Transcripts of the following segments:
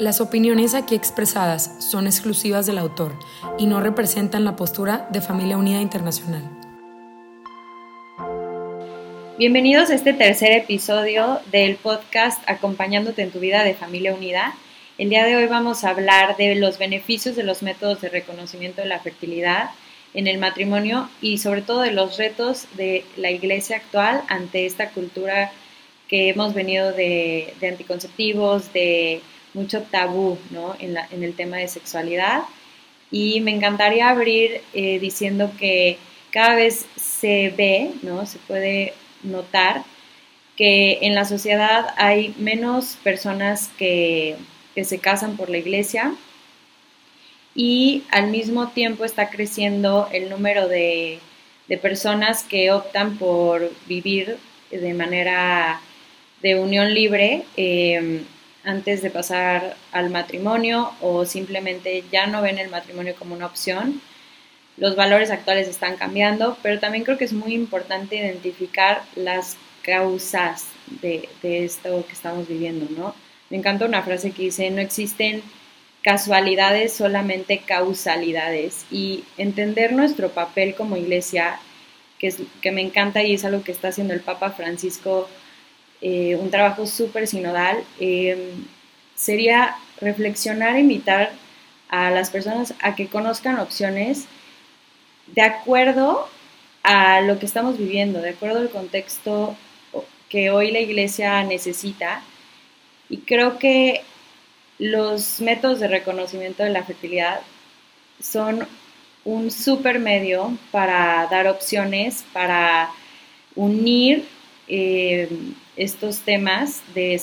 Las opiniones aquí expresadas son exclusivas del autor y no representan la postura de Familia Unida Internacional. Bienvenidos a este tercer episodio del podcast Acompañándote en tu vida de Familia Unida. El día de hoy vamos a hablar de los beneficios de los métodos de reconocimiento de la fertilidad en el matrimonio y sobre todo de los retos de la iglesia actual ante esta cultura que hemos venido de, anticonceptivos, de mucho tabú ¿no? en, el tema de sexualidad. Y me encantaría abrir eh, diciendo que cada vez se ve, ¿no? se puede notar que en la sociedad hay menos personas que, se casan por la iglesia y al mismo tiempo está creciendo el número de, personas que optan por vivir de manera de unión libre. Eh, antes de pasar al matrimonio o simplemente ya no ven el matrimonio como una opción. Los valores actuales están cambiando, pero también creo que es muy importante identificar las causas de, esto que estamos viviendo, ¿no? Me encanta una frase que dice, no existen casualidades, solamente causalidades. Y entender nuestro papel como iglesia, que, es, que me encanta y es algo que está haciendo el Papa Francisco eh, un trabajo súper sinodal, eh, sería reflexionar e invitar a las personas a que conozcan opciones de acuerdo a lo que estamos viviendo, de acuerdo al contexto que hoy la iglesia necesita. Y creo que los métodos de reconocimiento de la fertilidad son un súper medio para dar opciones, para unir eh, estos temas de,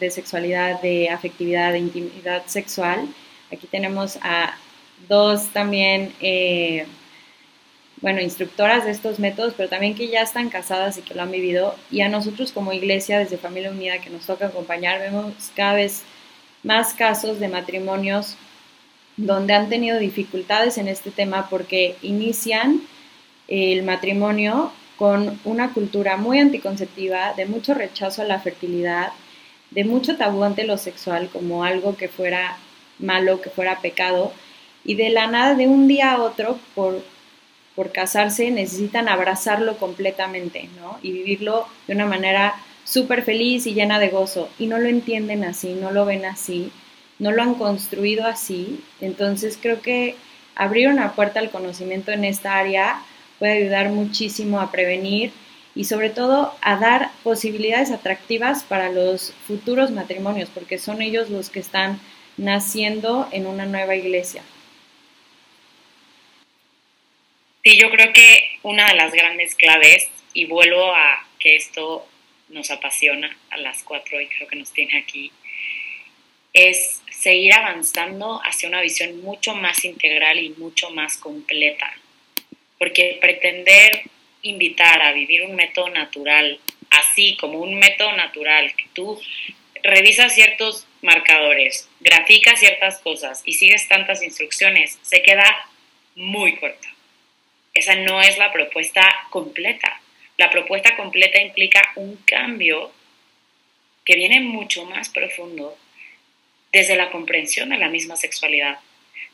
de, sexualidad, de afectividad, de intimidad sexual. Aquí tenemos a dos también, eh, bueno, instructoras de estos métodos, pero también que ya están casadas y que lo han vivido. Y a nosotros como iglesia, desde Familia Unida, que nos toca acompañar, vemos cada vez más casos de matrimonios donde han tenido dificultades en este tema porque inician el matrimonio con una cultura muy anticonceptiva, de mucho rechazo a la fertilidad, de mucho tabú ante lo sexual como algo que fuera malo, que fuera pecado, y de la nada, de un día a otro, por, por casarse, necesitan abrazarlo completamente, ¿no? Y vivirlo de una manera súper feliz y llena de gozo, y no lo entienden así, no lo ven así, no lo han construido así, entonces creo que abrir una puerta al conocimiento en esta área puede ayudar muchísimo a prevenir y sobre todo a dar posibilidades atractivas para los futuros matrimonios, porque son ellos los que están naciendo en una nueva iglesia. Sí, yo creo que una de las grandes claves, y vuelvo a que esto nos apasiona a las cuatro y creo que nos tiene aquí, es seguir avanzando hacia una visión mucho más integral y mucho más completa porque pretender invitar a vivir un método natural, así como un método natural, que tú revisas ciertos marcadores, graficas ciertas cosas y sigues tantas instrucciones, se queda muy corta. Esa no es la propuesta completa. La propuesta completa implica un cambio que viene mucho más profundo desde la comprensión de la misma sexualidad,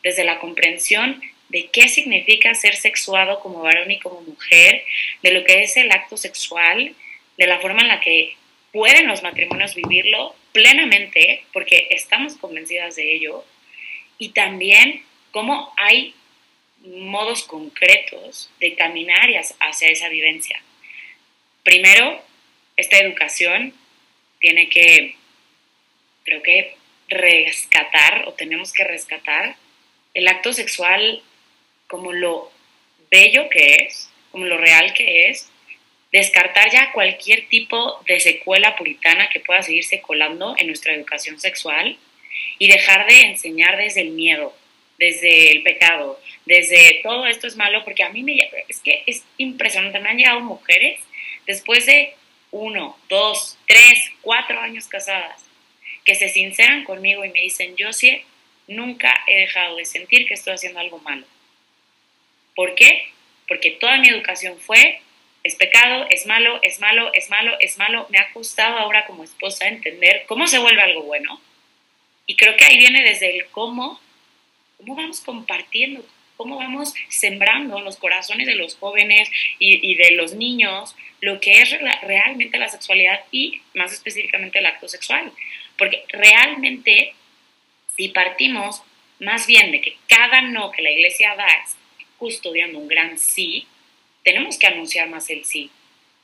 desde la comprensión de qué significa ser sexuado como varón y como mujer, de lo que es el acto sexual, de la forma en la que pueden los matrimonios vivirlo plenamente, porque estamos convencidas de ello, y también cómo hay modos concretos de caminar hacia esa vivencia. Primero, esta educación tiene que, creo que, rescatar o tenemos que rescatar el acto sexual como lo bello que es, como lo real que es, descartar ya cualquier tipo de secuela puritana que pueda seguirse colando en nuestra educación sexual y dejar de enseñar desde el miedo, desde el pecado, desde todo esto es malo, porque a mí me es que es impresionante, me han llegado mujeres después de uno, dos, tres, cuatro años casadas, que se sinceran conmigo y me dicen, yo sí, nunca he dejado de sentir que estoy haciendo algo malo. ¿Por qué? Porque toda mi educación fue, es pecado, es malo, es malo, es malo, es malo. Me ha costado ahora como esposa entender cómo se vuelve algo bueno. Y creo que ahí viene desde el cómo, cómo vamos compartiendo, cómo vamos sembrando en los corazones de los jóvenes y, de los niños lo que es realmente la sexualidad y más específicamente el acto sexual. Porque realmente, si partimos más bien de que cada no que la iglesia da es custodiando un gran sí, tenemos que anunciar más el sí.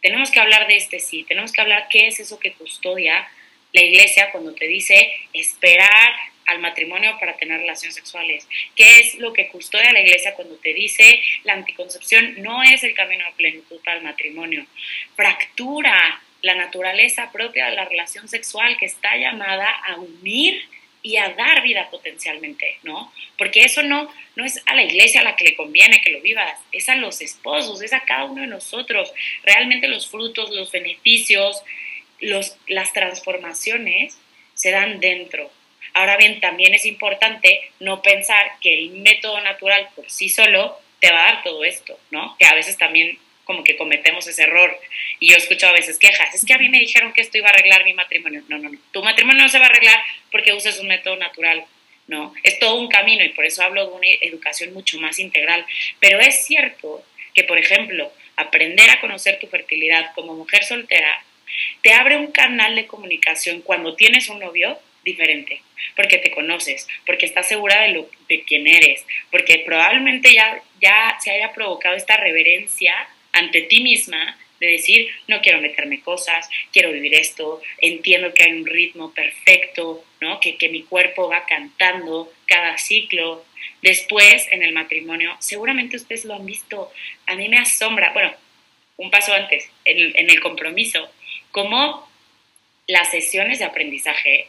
Tenemos que hablar de este sí, tenemos que hablar qué es eso que custodia la iglesia cuando te dice esperar al matrimonio para tener relaciones sexuales. ¿Qué es lo que custodia la iglesia cuando te dice la anticoncepción no es el camino a plenitud para el matrimonio? Fractura la naturaleza propia de la relación sexual que está llamada a unir y a dar vida potencialmente, ¿no? Porque eso no, no es a la iglesia a la que le conviene que lo vivas, es a los esposos, es a cada uno de nosotros. Realmente los frutos, los beneficios, los, las transformaciones se dan dentro. Ahora bien, también es importante no pensar que el método natural por sí solo te va a dar todo esto, ¿no? Que a veces también como que cometemos ese error. Y yo escucho a veces quejas, es que a mí me dijeron que esto iba a arreglar mi matrimonio. No, no, no. Tu matrimonio no se va a arreglar porque uses un método natural. No, es todo un camino y por eso hablo de una educación mucho más integral. Pero es cierto que, por ejemplo, aprender a conocer tu fertilidad como mujer soltera te abre un canal de comunicación cuando tienes un novio diferente, porque te conoces, porque estás segura de, lo, de quién eres, porque probablemente ya, ya se haya provocado esta reverencia ante ti misma de decir, no quiero meterme cosas, quiero vivir esto, entiendo que hay un ritmo perfecto, ¿no? que, que mi cuerpo va cantando cada ciclo. Después, en el matrimonio, seguramente ustedes lo han visto, a mí me asombra, bueno, un paso antes, en, en el compromiso, como las sesiones de aprendizaje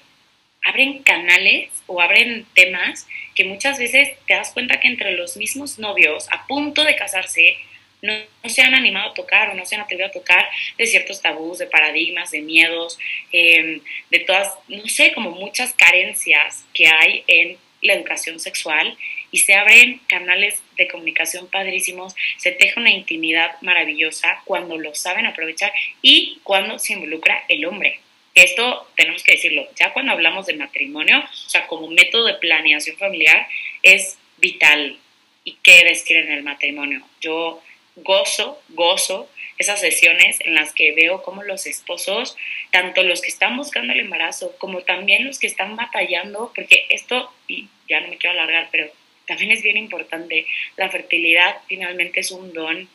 abren canales o abren temas que muchas veces te das cuenta que entre los mismos novios a punto de casarse no, se han animado a tocar o no se han atrevido a tocar de ciertos tabús, de paradigmas, de miedos, em, de todas, no sé, como muchas carencias que hay en la educación sexual y se abren canales de comunicación padrísimos, se teje una intimidad maravillosa cuando lo saben aprovechar y cuando se involucra el hombre. Esto tenemos que decirlo, ya cuando hablamos de matrimonio, o sea, como método de planeación familiar, es vital. ¿Y qué decir en el matrimonio? Yo gozo, gozo esas sesiones en las que veo cómo los esposos, tanto los que están buscando el embarazo como también los que están batallando, porque esto, y ya no me quiero alargar, pero también es bien importante, la fertilidad finalmente es un don.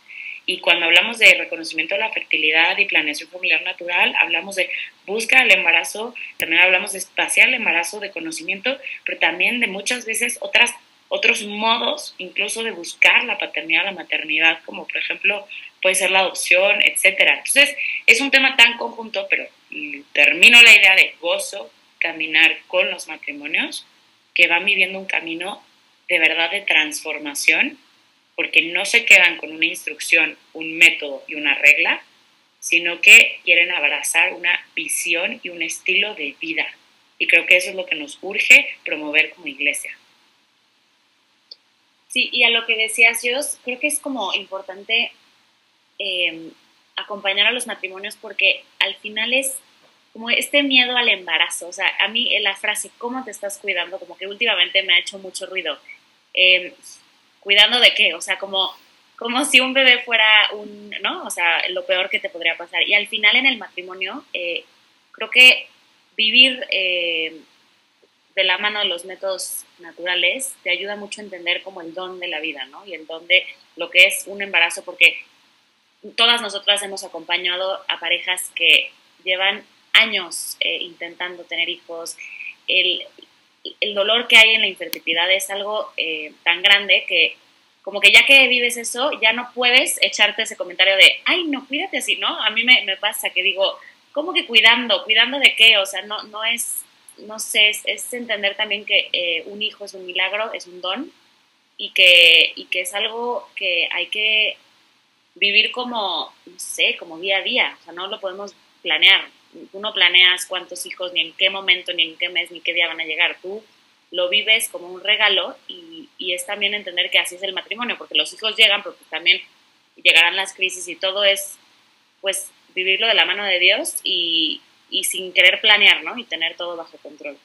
Y cuando hablamos de reconocimiento de la fertilidad y planeación familiar natural, hablamos de busca el embarazo, también hablamos de espaciar el embarazo, de conocimiento, pero también de muchas veces otras otros modos incluso de buscar la paternidad, la maternidad, como por ejemplo puede ser la adopción, etcétera. Entonces, es un tema tan conjunto, pero termino la idea de gozo, caminar con los matrimonios que van viviendo un camino de verdad de transformación, porque no se quedan con una instrucción, un método y una regla, sino que quieren abrazar una visión y un estilo de vida. Y creo que eso es lo que nos urge promover como iglesia. Sí, y a lo que decías, yo creo que es como importante em, acompañar a los matrimonios porque al final es como este miedo al embarazo. O sea, a mí la frase, ¿cómo te estás cuidando? Como que últimamente me ha hecho mucho ruido. Em, ¿Cuidando de qué? O sea, como, como si un bebé fuera un, ¿no? O sea, lo peor que te podría pasar. Y al final en el matrimonio, eh, creo que vivir eh, de la mano de los métodos naturales te ayuda mucho a entender como el don de la vida, ¿no? Y el don de lo que es un embarazo, porque todas nosotras hemos acompañado a parejas que llevan años eh, intentando tener hijos. El, el, dolor que hay en la infertilidad es algo eh, tan grande que como que ya que vives eso, ya no puedes echarte ese comentario de, ay, no, cuídate así, ¿no? A mí me, me pasa que digo, ¿cómo que cuidando? ¿Cuidando de qué? O sea, no, no es no sé, es, entender también que eh, un hijo es un milagro, es un don y que, y que es algo que hay que vivir como, no sé, como día a día, o sea, no lo podemos planear. Tú no planeas cuántos hijos, ni en qué momento, ni en qué mes, ni qué día van a llegar. Tú lo vives como un regalo y, y es también entender que así es el matrimonio, porque los hijos llegan, pero pues también llegarán las crisis y todo es, pues, vivirlo de la mano de Dios y, y sin querer planear, ¿no? Y tener todo bajo control.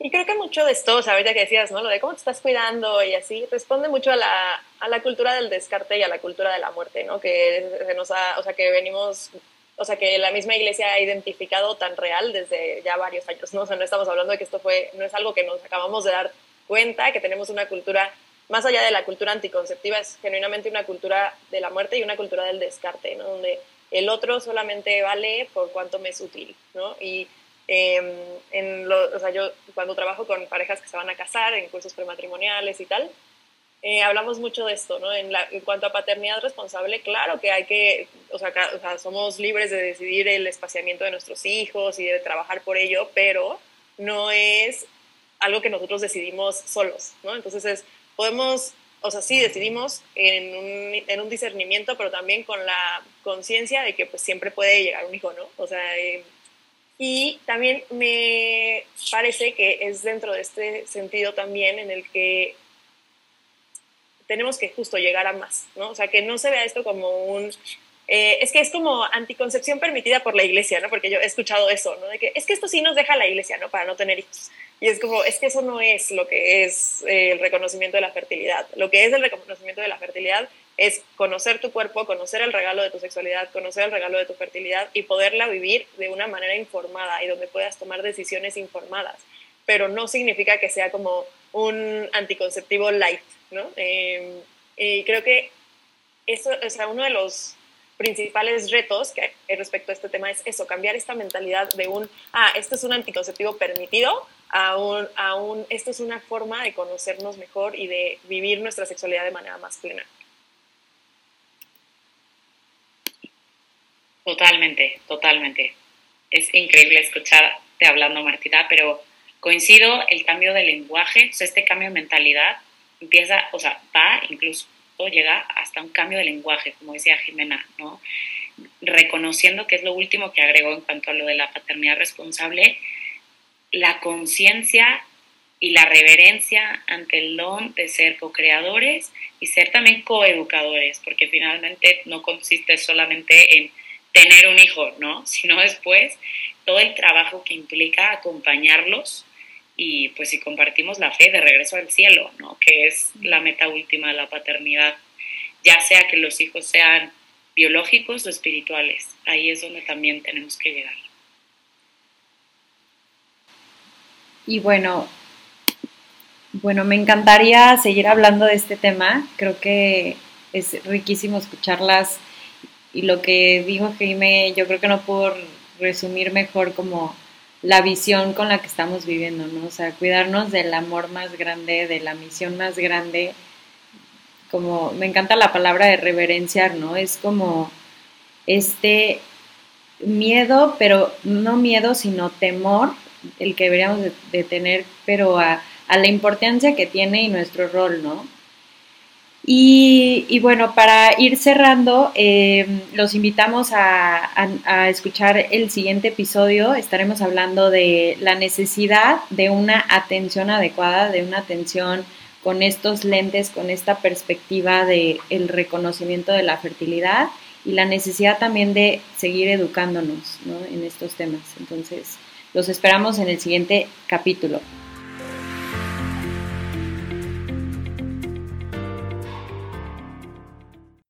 Y creo que mucho de esto, o sea, ahorita que decías, ¿no? Lo de cómo te estás cuidando y así, responde mucho a la, a la cultura del descarte y a la cultura de la muerte, ¿no? Que nos ha, o sea, que venimos, o sea, que la misma iglesia ha identificado tan real desde ya varios años, ¿no? O sea, no estamos hablando de que esto fue, no es algo que nos acabamos de dar cuenta, que tenemos una cultura, más allá de la cultura anticonceptiva, es genuinamente una cultura de la muerte y una cultura del descarte, ¿no? Donde el otro solamente vale por cuanto me es útil, ¿no? Y Em, en lo, o sea, yo cuando trabajo con parejas que se van a casar, en cursos prematrimoniales y tal, eh, hablamos mucho de esto, ¿no? En, cuanto a paternidad responsable, claro que hay que, o sea, o sea, somos libres de decidir el espaciamiento de nuestros hijos y de trabajar por ello, pero no es algo que nosotros decidimos solos, ¿no? Entonces es, podemos, o sea, sí decidimos en un, en un discernimiento, pero también con la conciencia de que pues siempre puede llegar un hijo, ¿no? O sea, eh, y también me parece que es dentro de este sentido también en el que tenemos que justo llegar a más, ¿no? O sea, que no se vea esto como un... Eh, es que es como anticoncepción permitida por la iglesia, ¿no? Porque yo he escuchado eso, ¿no? De que es que esto sí nos deja la iglesia, ¿no? Para no tener hijos. Y es como, es que eso no es lo que es eh, el reconocimiento de la fertilidad. Lo que es el reconocimiento de la fertilidad es conocer tu cuerpo, conocer el regalo de tu sexualidad, conocer el regalo de tu fertilidad y poderla vivir de una manera informada y donde puedas tomar decisiones informadas. Pero no significa que sea como un anticonceptivo light, ¿no? Em, y creo que eso, o sea, uno de los principales retos que hay respecto a este tema es eso, cambiar esta mentalidad de un, ah, este es un anticonceptivo permitido, a un, a un, esto es una forma de conocernos mejor y de vivir nuestra sexualidad de manera más plena. Totalmente, totalmente. Es increíble escucharte hablando, Martita, pero coincido el cambio de lenguaje, o sea, este cambio de mentalidad empieza, o sea, va incluso llega hasta un cambio de lenguaje, como decía Jimena, ¿no? Reconociendo que es lo último que agregó en cuanto a lo de la paternidad responsable, la conciencia y la reverencia ante el don de ser co-creadores y ser también coeducadores, porque finalmente no consiste solamente en tener un hijo, ¿no? Sino después todo el trabajo que implica acompañarlos y pues si compartimos la fe de regreso al cielo, ¿no? Que es la meta última de la paternidad, ya sea que los hijos sean biológicos o espirituales, ahí es donde también tenemos que llegar. Y bueno, bueno, me encantaría seguir hablando de este tema. Creo que es riquísimo escucharlas y lo que dijo Jaime, yo creo que no puedo resumir mejor como la visión con la que estamos viviendo, ¿no? O sea, cuidarnos del amor más grande, de la misión más grande, como me encanta la palabra de reverenciar, ¿no? Es como este miedo, pero no miedo, sino temor, el que deberíamos de, tener, pero a, a la importancia que tiene y nuestro rol, ¿no? Y, bueno, para ir cerrando, eh, los invitamos a, escuchar el siguiente episodio. Estaremos hablando de la necesidad de una atención adecuada, de una atención con estos lentes, con esta perspectiva del el reconocimiento de la fertilidad y la necesidad también de seguir educándonos en estos temas. Entonces, los esperamos en el siguiente capítulo.